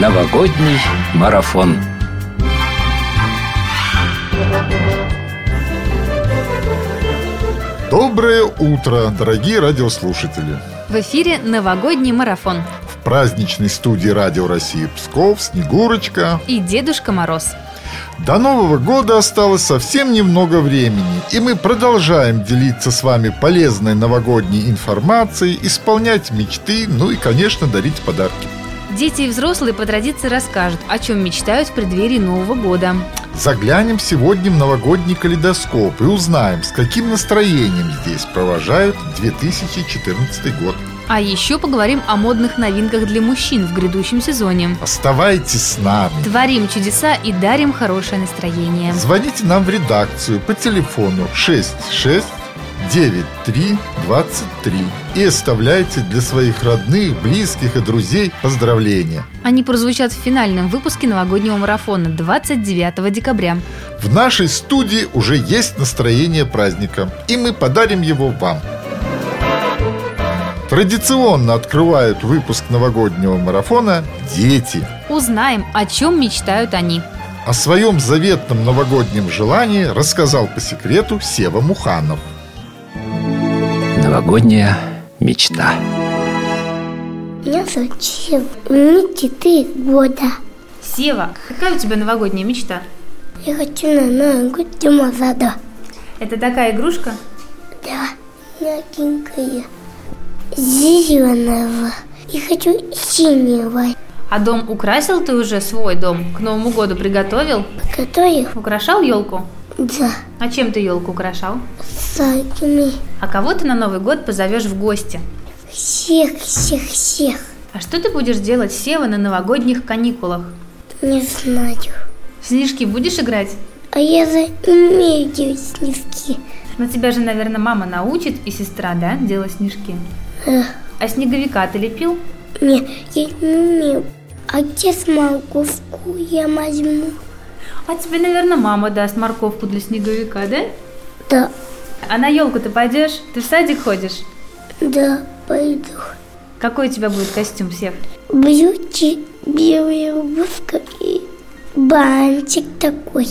Новогодний марафон. Доброе утро, дорогие радиослушатели! В эфире новогодний марафон. В праздничной студии Радио России Псков Снегурочка И Дедушка Мороз. До Нового года осталось совсем немного времени, и мы продолжаем делиться с вами полезной новогодней информацией, исполнять мечты, ну и, конечно, дарить подарки. Дети и взрослые по традиции расскажут, о чем мечтают в преддверии Нового года. Заглянем сегодня в новогодний калейдоскоп и узнаем, с каким настроением здесь провожают 2014 год. А еще поговорим о модных новинках для мужчин в грядущем сезоне. Оставайтесь с нами. Творим чудеса и дарим хорошее настроение. Звоните нам в редакцию по телефону 66 9323 и оставляйте для своих родных, близких и друзей поздравления. Они прозвучат в финальном выпуске новогоднего марафона 29 декабря. В нашей студии уже есть настроение праздника, и мы подарим его вам. Традиционно открывают выпуск новогоднего марафона «Дети». Узнаем, о чем мечтают они. О своем заветном новогоднем желании рассказал по секрету Сева Муханов. Новогодняя мечта. Меня зовут Сева. Мне 4 года. Сева, какая у тебя новогодняя мечта? Я хочу на Новый год Дома Зада. Это такая игрушка? Да, мягенькая. Зеленого. И хочу синего. А дом украсил ты уже свой дом? К Новому году приготовил? Который, Украшал елку? Да, А чем ты елку украшал? саками. А кого ты на Новый год позовешь в гости? Всех, всех, всех. А что ты будешь делать, Сева, на новогодних каникулах? Не знаю. Снежки будешь играть? А я за умею делать снежки. Но тебя же, наверное, мама научит и сестра, да, делать снежки? Э, А снеговика ты лепил? не, я не умею. А где с морковку я возьму? А тебе, наверное, мама даст морковку для снеговика, да? Да, А на елку ты пойдешь? Ты в садик ходишь? да, пойду. Какой у тебя будет костюм, Сев? Брюки, белая рубашка и бантик такой.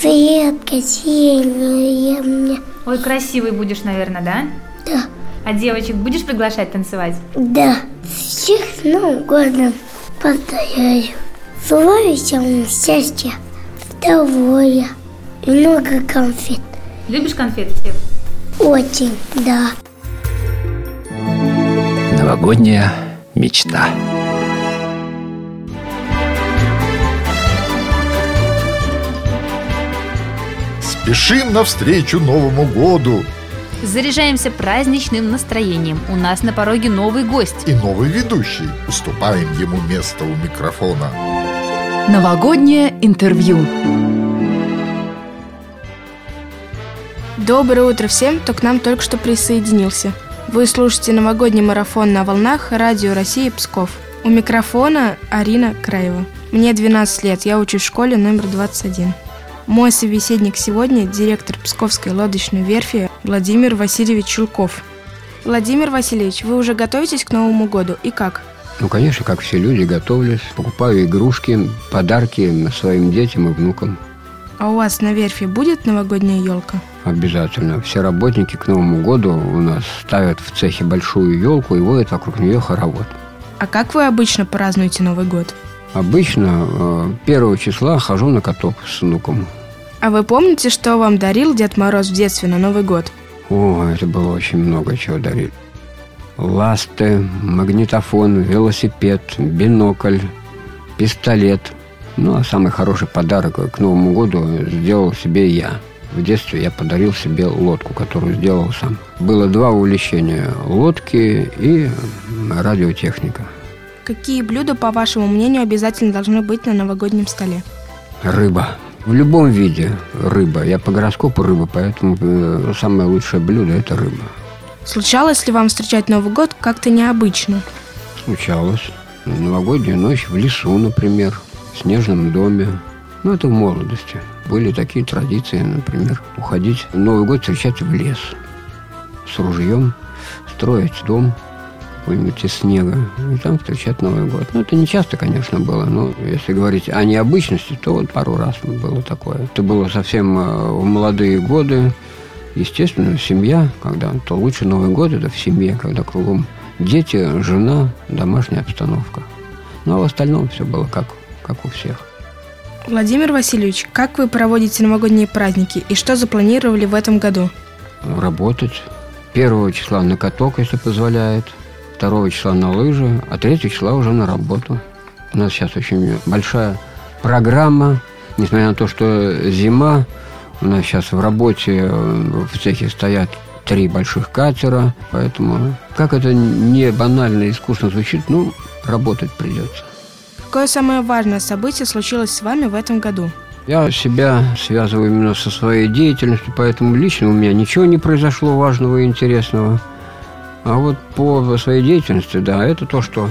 Цветка синяя мне. Ой, красивый будешь, наверное, да? Да, А девочек будешь приглашать танцевать? да. Всех Новым годом поздравляю. Желаю всем счастья, и много конфет. Любишь конфеты, Сев? Очень, да. Новогодняя мечта. Спешим навстречу Новому году Заряжаемся праздничным настроением. У нас на пороге новый гость. и новый ведущий. Уступаем ему место у микрофона. Новогоднее интервью. Доброе утро всем, кто к нам только что присоединился. Вы слушаете новогодний марафон на волнах Радио России Псков. У микрофона Арина Краева. Мне 12 лет, я учусь в школе номер 21. Мой собеседник сегодня – директор Псковской лодочной верфи Владимир Васильевич Чулков. Владимир Васильевич, вы уже готовитесь к Новому году и как? Ну, конечно, как все люди, готовлюсь. Покупаю игрушки, подарки своим детям и внукам. А у вас на верфи будет новогодняя елка? Обязательно. Все работники к Новому году у нас ставят в цехе большую елку и водят вокруг нее хоровод. А как вы обычно празднуете Новый год? Обычно э, первого числа хожу на каток с внуком. А вы помните, что вам дарил Дед Мороз в детстве на Новый год? О, это было очень много чего дарили. Ласты, магнитофон, велосипед, бинокль, пистолет. Ну, а самый хороший подарок к Новому году сделал себе я. В детстве я подарил себе лодку, которую сделал сам. Было два увлечения – лодки и радиотехника. Какие блюда, по вашему мнению, обязательно должны быть на новогоднем столе? Рыба. В любом виде рыба. Я по гороскопу рыба, поэтому э, самое лучшее блюдо – это рыба. Случалось ли вам встречать Новый год как-то необычно? Случалось. Новогодняя ночь в лесу, например, в снежном доме. Ну, это в молодости. Были такие традиции, например, уходить в Новый год встречать в лес с ружьем, строить дом, какой-нибудь из снега, и там встречать Новый год. Ну, это не часто, конечно, было, но если говорить о необычности, то вот пару раз было такое. Это было совсем э, в молодые годы, естественно, семья, когда то лучше Новый год это в семье, когда кругом дети, жена, домашняя обстановка. Ну, а в остальном все было как, как у всех. Владимир Васильевич, как вы проводите новогодние праздники и что запланировали в этом году? Работать. Первого числа на каток, если позволяет. Второго числа на лыжи, а третьего числа уже на работу. У нас сейчас очень большая программа, несмотря на то, что зима, у нас сейчас в работе в цехе стоят три больших катера, поэтому, как это не банально и скучно звучит, ну, работать придется. Какое самое важное событие случилось с вами в этом году? Я себя связываю именно со своей деятельностью, поэтому лично у меня ничего не произошло важного и интересного. А вот по своей деятельности, да, это то, что,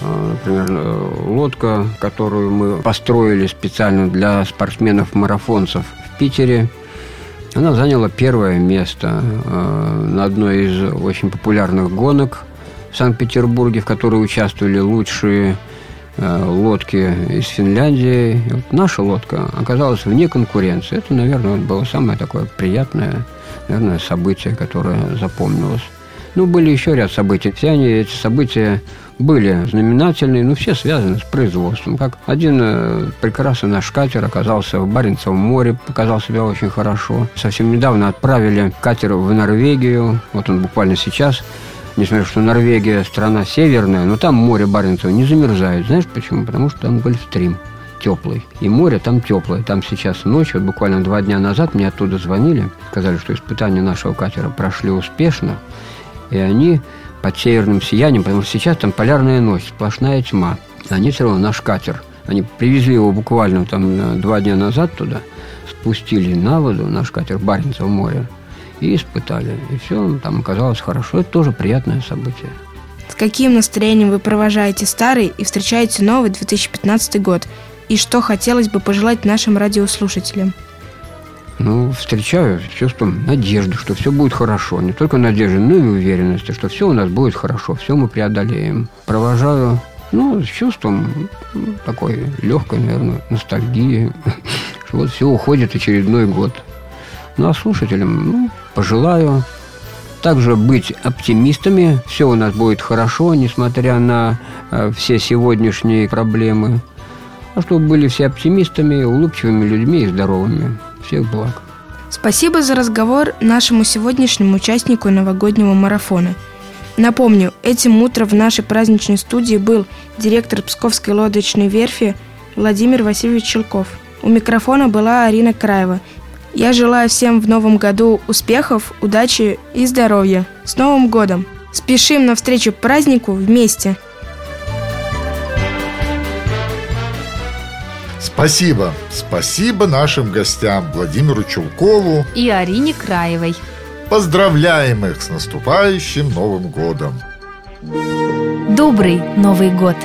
а, например, э, лодка, которую мы построили специально для спортсменов-марафонцев в Питере, она заняла первое место э, на одной из очень популярных гонок в Санкт-Петербурге, в которой участвовали лучшие Э, лодки из Финляндии. Вот наша лодка оказалась вне конкуренции. Это, наверное, было самое такое приятное, наверное, событие, которое запомнилось. Ну, были еще ряд событий. Все они, эти события были знаменательные, но все связаны с производством. Как один э, прекрасный наш катер оказался в Баренцевом море, показал себя очень хорошо. Совсем недавно отправили катер в Норвегию. Вот он буквально сейчас несмотря что Норвегия страна северная, но там море Баренцева не замерзает. Знаешь почему? Потому что там Гольфстрим теплый. И море там теплое. Там сейчас ночь, вот буквально два дня назад мне оттуда звонили, сказали, что испытания нашего катера прошли успешно, и они под северным сиянием, потому что сейчас там полярная ночь, сплошная тьма. Они все равно наш катер. Они привезли его буквально там два дня назад туда, спустили на воду наш катер Баренцево море, и испытали. И все там оказалось хорошо. Это тоже приятное событие. С каким настроением вы провожаете старый и встречаете новый 2015 год? И что хотелось бы пожелать нашим радиослушателям? Ну, встречаю с чувством надежды, что все будет хорошо. Не только надежды, но и уверенности, что все у нас будет хорошо, все мы преодолеем. Провожаю, ну, с чувством ну, такой легкой, наверное, ностальгии, что вот все уходит очередной год. Ну, а слушателям, ну, пожелаю также быть оптимистами. Все у нас будет хорошо, несмотря на э, все сегодняшние проблемы. А чтобы были все оптимистами, улыбчивыми людьми и здоровыми. Всех благ. Спасибо за разговор нашему сегодняшнему участнику новогоднего марафона. Напомню, этим утром в нашей праздничной студии был директор Псковской лодочной верфи Владимир Васильевич Челков. У микрофона была Арина Краева – я желаю всем в новом году успехов, удачи и здоровья. С Новым годом! Спешим навстречу празднику вместе! Спасибо. Спасибо нашим гостям Владимиру Чулкову и Арине Краевой. Поздравляем их с наступающим Новым годом. Добрый Новый год!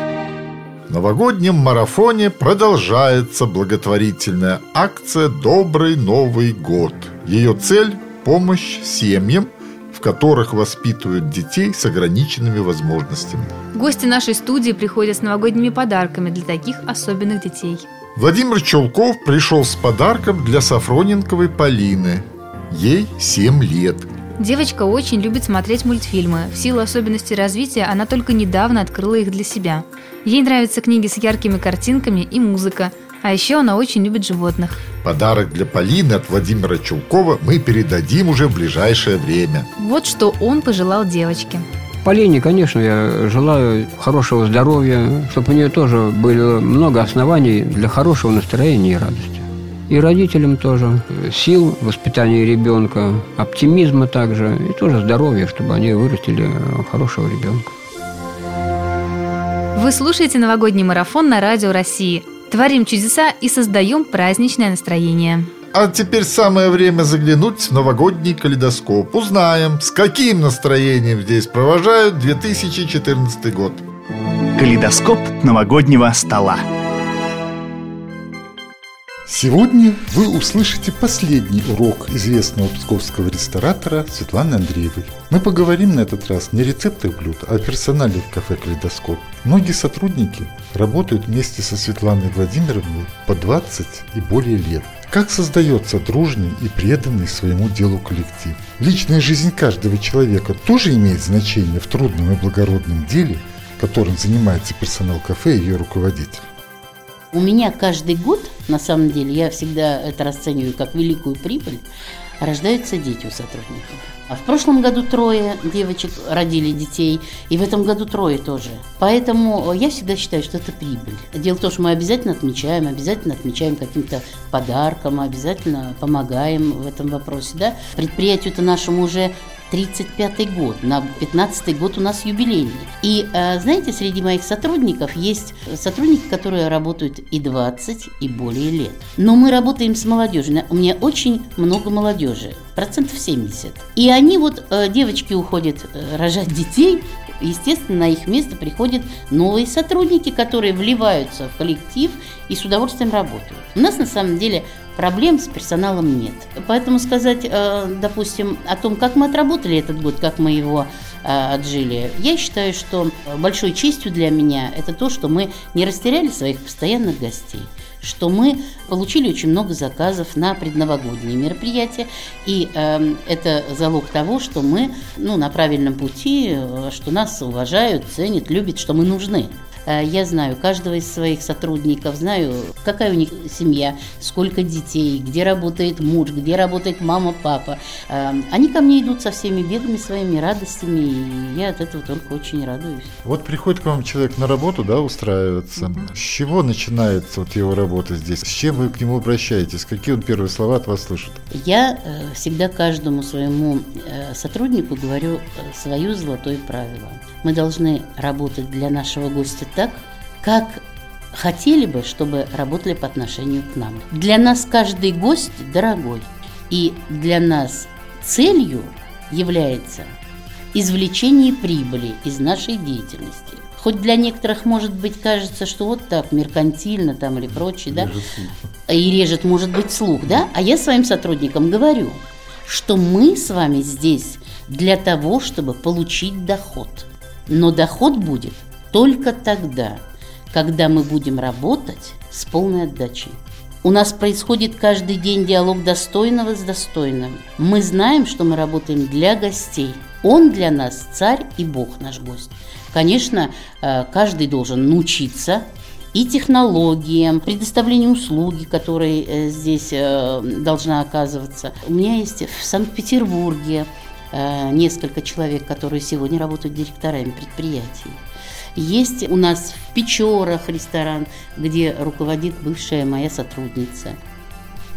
В новогоднем марафоне продолжается благотворительная акция «Добрый Новый год». Ее цель – помощь семьям, в которых воспитывают детей с ограниченными возможностями. Гости нашей студии приходят с новогодними подарками для таких особенных детей. Владимир Челков пришел с подарком для Сафроненковой Полины. Ей 7 лет – Девочка очень любит смотреть мультфильмы. В силу особенностей развития она только недавно открыла их для себя. Ей нравятся книги с яркими картинками и музыка. А еще она очень любит животных. Подарок для Полины от Владимира Чулкова мы передадим уже в ближайшее время. Вот что он пожелал девочке. Полине, конечно, я желаю хорошего здоровья, чтобы у нее тоже было много оснований для хорошего настроения и радости. И родителям тоже. Сил воспитания ребенка, оптимизма также, и тоже здоровья, чтобы они вырастили хорошего ребенка. Вы слушаете новогодний марафон на Радио России. Творим чудеса и создаем праздничное настроение. А теперь самое время заглянуть в новогодний калейдоскоп. Узнаем, с каким настроением здесь провожают 2014 год. Калейдоскоп новогоднего стола. Сегодня вы услышите последний урок известного псковского ресторатора Светланы Андреевой. Мы поговорим на этот раз не о рецептах блюд, а о персонале кафе «Калейдоскоп». Многие сотрудники работают вместе со Светланой Владимировной по 20 и более лет. Как создается дружный и преданный своему делу коллектив? Личная жизнь каждого человека тоже имеет значение в трудном и благородном деле, которым занимается персонал кафе и ее руководитель. У меня каждый год, на самом деле, я всегда это расцениваю как великую прибыль, рождаются дети у сотрудников. А в прошлом году трое девочек родили детей, и в этом году трое тоже. Поэтому я всегда считаю, что это прибыль. Дело в том, что мы обязательно отмечаем, обязательно отмечаем каким-то подарком, обязательно помогаем в этом вопросе. Да? Предприятию-то нашему уже 35-й год, на 15-й год у нас юбилейный. И э, знаете, среди моих сотрудников есть сотрудники, которые работают и 20, и более лет. Но мы работаем с молодежью. У меня очень много молодежи, процентов 70. И они вот, э, девочки уходят э, рожать детей, естественно, на их место приходят новые сотрудники, которые вливаются в коллектив и с удовольствием работают. У нас на самом деле проблем с персоналом нет. Поэтому сказать, э, допустим, о том, как мы отработали этот год, как мы его э, отжили, я считаю, что большой честью для меня это то, что мы не растеряли своих постоянных гостей что мы получили очень много заказов на предновогодние мероприятия, и э, это залог того, что мы ну, на правильном пути, э, что нас уважают, ценят, любят, что мы нужны. Э, я знаю каждого из своих сотрудников, знаю, какая у них семья, сколько детей, где работает муж, где работает мама, папа. Э, они ко мне идут со всеми бедами своими, радостями, и я от этого только очень радуюсь. Вот приходит к вам человек на работу, да, устраивается. Угу. С чего начинается вот его работа здесь? С чем вы к нему обращаетесь? Какие он первые слова от вас слышит? Я э, всегда каждому своему сотруднику говорю свое золотое правило. Мы должны работать для нашего гостя так, как хотели бы, чтобы работали по отношению к нам. Для нас каждый гость дорогой, и для нас целью является извлечение прибыли из нашей деятельности. Хоть для некоторых, может быть, кажется, что вот так, меркантильно там или прочее, да, и режет, может быть, слух, да, а я своим сотрудникам говорю, что мы с вами здесь для того, чтобы получить доход. Но доход будет только тогда, когда мы будем работать с полной отдачей. У нас происходит каждый день диалог достойного с достойным. Мы знаем, что мы работаем для гостей. Он для нас царь и бог наш гость. Конечно, э, каждый должен научиться и технологиям, предоставлению услуги, которые э, здесь э, должна оказываться. У меня есть в Санкт-Петербурге несколько человек, которые сегодня работают директорами предприятий. Есть у нас в Печорах ресторан, где руководит бывшая моя сотрудница.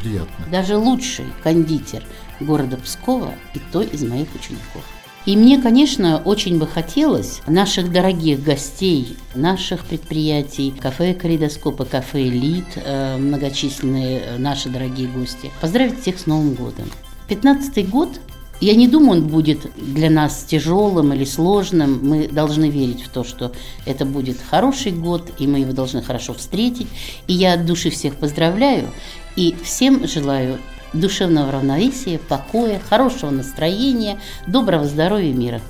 Приятно. Даже лучший кондитер города Пскова и той из моих учеников. И мне, конечно, очень бы хотелось наших дорогих гостей, наших предприятий, кафе «Калейдоскоп» и кафе «Элит», э, многочисленные э, наши дорогие гости, поздравить всех с Новым годом. 15 год я не думаю, он будет для нас тяжелым или сложным. Мы должны верить в то, что это будет хороший год, и мы его должны хорошо встретить. И я от души всех поздравляю и всем желаю душевного равновесия, покоя, хорошего настроения, доброго здоровья и мира.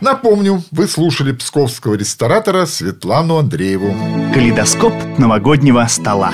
Напомню, вы слушали псковского ресторатора Светлану Андрееву. Калейдоскоп новогоднего стола.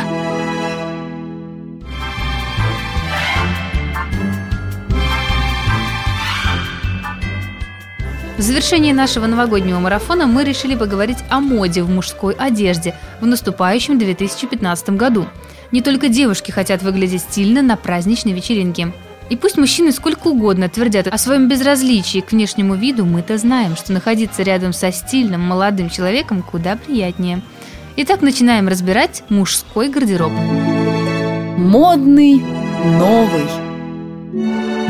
В завершении нашего новогоднего марафона мы решили поговорить о моде в мужской одежде в наступающем 2015 году. Не только девушки хотят выглядеть стильно на праздничной вечеринке. И пусть мужчины сколько угодно твердят о своем безразличии к внешнему виду, мы-то знаем, что находиться рядом со стильным молодым человеком куда приятнее. Итак, начинаем разбирать мужской гардероб. Модный новый.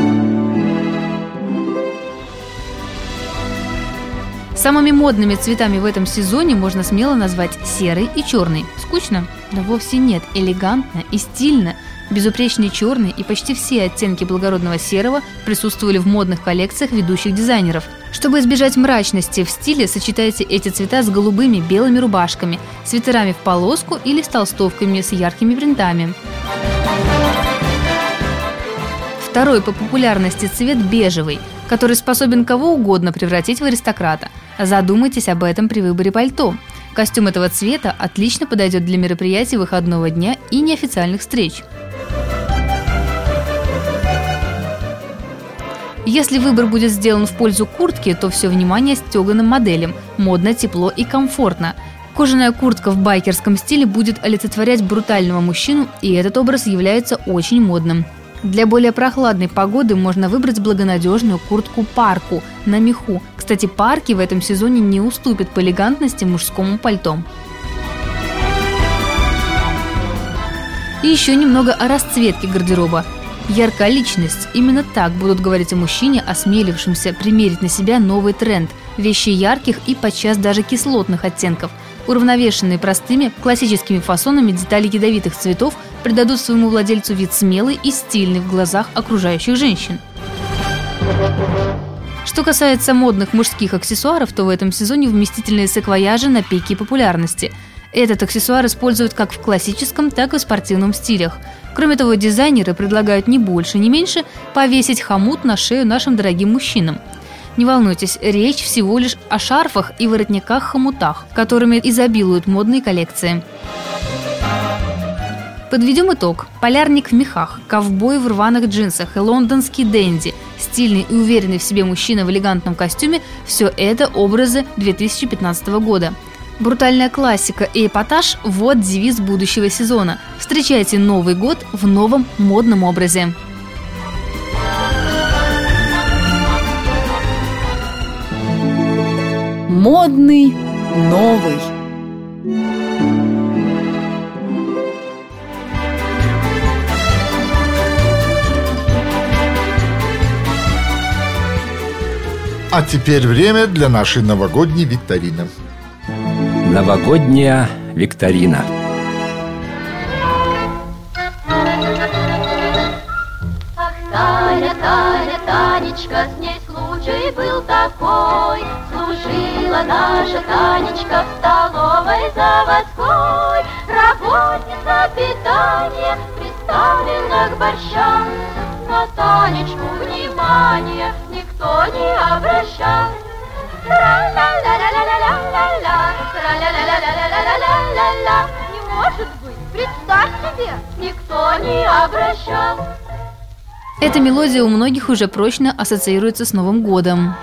Самыми модными цветами в этом сезоне можно смело назвать серый и черный. Скучно? Да вовсе нет. Элегантно и стильно. Безупречный черный и почти все оттенки благородного серого присутствовали в модных коллекциях ведущих дизайнеров. Чтобы избежать мрачности в стиле, сочетайте эти цвета с голубыми белыми рубашками, свитерами в полоску или с толстовками с яркими принтами. Второй по популярности цвет бежевый, который способен кого угодно превратить в аристократа. Задумайтесь об этом при выборе пальто. Костюм этого цвета отлично подойдет для мероприятий выходного дня и неофициальных встреч. Если выбор будет сделан в пользу куртки, то все внимание стеганым моделям. Модно, тепло и комфортно. Кожаная куртка в байкерском стиле будет олицетворять брутального мужчину, и этот образ является очень модным. Для более прохладной погоды можно выбрать благонадежную куртку парку на меху. Кстати, парки в этом сезоне не уступят по элегантности мужскому пальто. И еще немного о расцветке гардероба. Яркая личность. Именно так будут говорить о мужчине, осмелившемся примерить на себя новый тренд. Вещи ярких и подчас даже кислотных оттенков – Уравновешенные простыми, классическими фасонами детали ядовитых цветов придадут своему владельцу вид смелый и стильный в глазах окружающих женщин. Что касается модных мужских аксессуаров, то в этом сезоне вместительные саквояжи на пике популярности. Этот аксессуар используют как в классическом, так и в спортивном стилях. Кроме того, дизайнеры предлагают не больше, не меньше повесить хомут на шею нашим дорогим мужчинам – не волнуйтесь, речь всего лишь о шарфах и воротниках-хомутах, которыми изобилуют модные коллекции. Подведем итог. Полярник в мехах, ковбой в рваных джинсах и лондонский дэнди, стильный и уверенный в себе мужчина в элегантном костюме – все это образы 2015 года. Брутальная классика и эпатаж – вот девиз будущего сезона. Встречайте Новый год в новом модном образе. Модный новый. А теперь время для нашей новогодней викторины. Новогодняя викторина. Ах, Таня, Таня, Танечка, с ней случай был такой, Служила наша Танечка в столовой заводской, Работница питания приставлена к борщам, На Танечку внимание никто не обращал. Не может быть, представь себе, никто не обращал. Эта мелодия у многих уже прочно ассоциируется с Новым годом.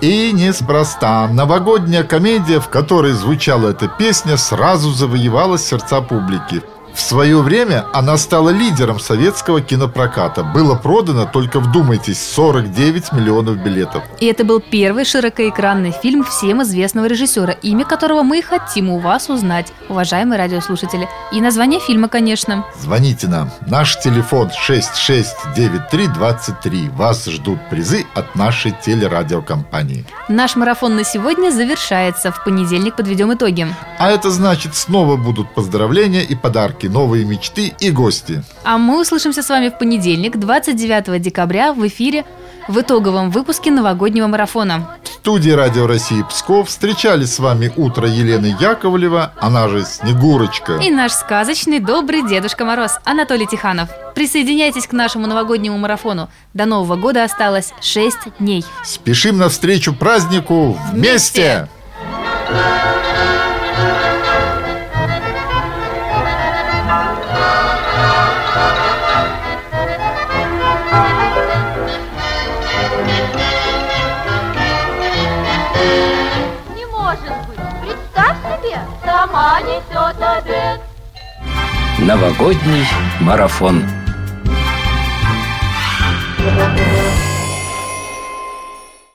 И неспроста. Новогодняя комедия, в которой звучала эта песня, сразу завоевала сердца публики. В свое время она стала лидером советского кинопроката. Было продано, только вдумайтесь, 49 миллионов билетов. И это был первый широкоэкранный фильм всем известного режиссера, имя которого мы хотим у вас узнать, уважаемые радиослушатели. И название фильма, конечно. Звоните нам. Наш телефон 669323. Вас ждут призы от нашей телерадиокомпании. Наш марафон на сегодня завершается. В понедельник подведем итоги. А это значит, снова будут поздравления и подарки, новые мечты и гости. А мы услышимся с вами в понедельник, 29 декабря в эфире в итоговом выпуске новогоднего марафона. В студии Радио России Псков встречали с вами утро Елены Яковлева, она же Снегурочка. И наш сказочный добрый Дедушка Мороз Анатолий Тиханов. Присоединяйтесь к нашему новогоднему марафону. До Нового года осталось 6 дней. Спешим навстречу празднику вместе! вместе! а несет обед. Новогодний марафон. thank you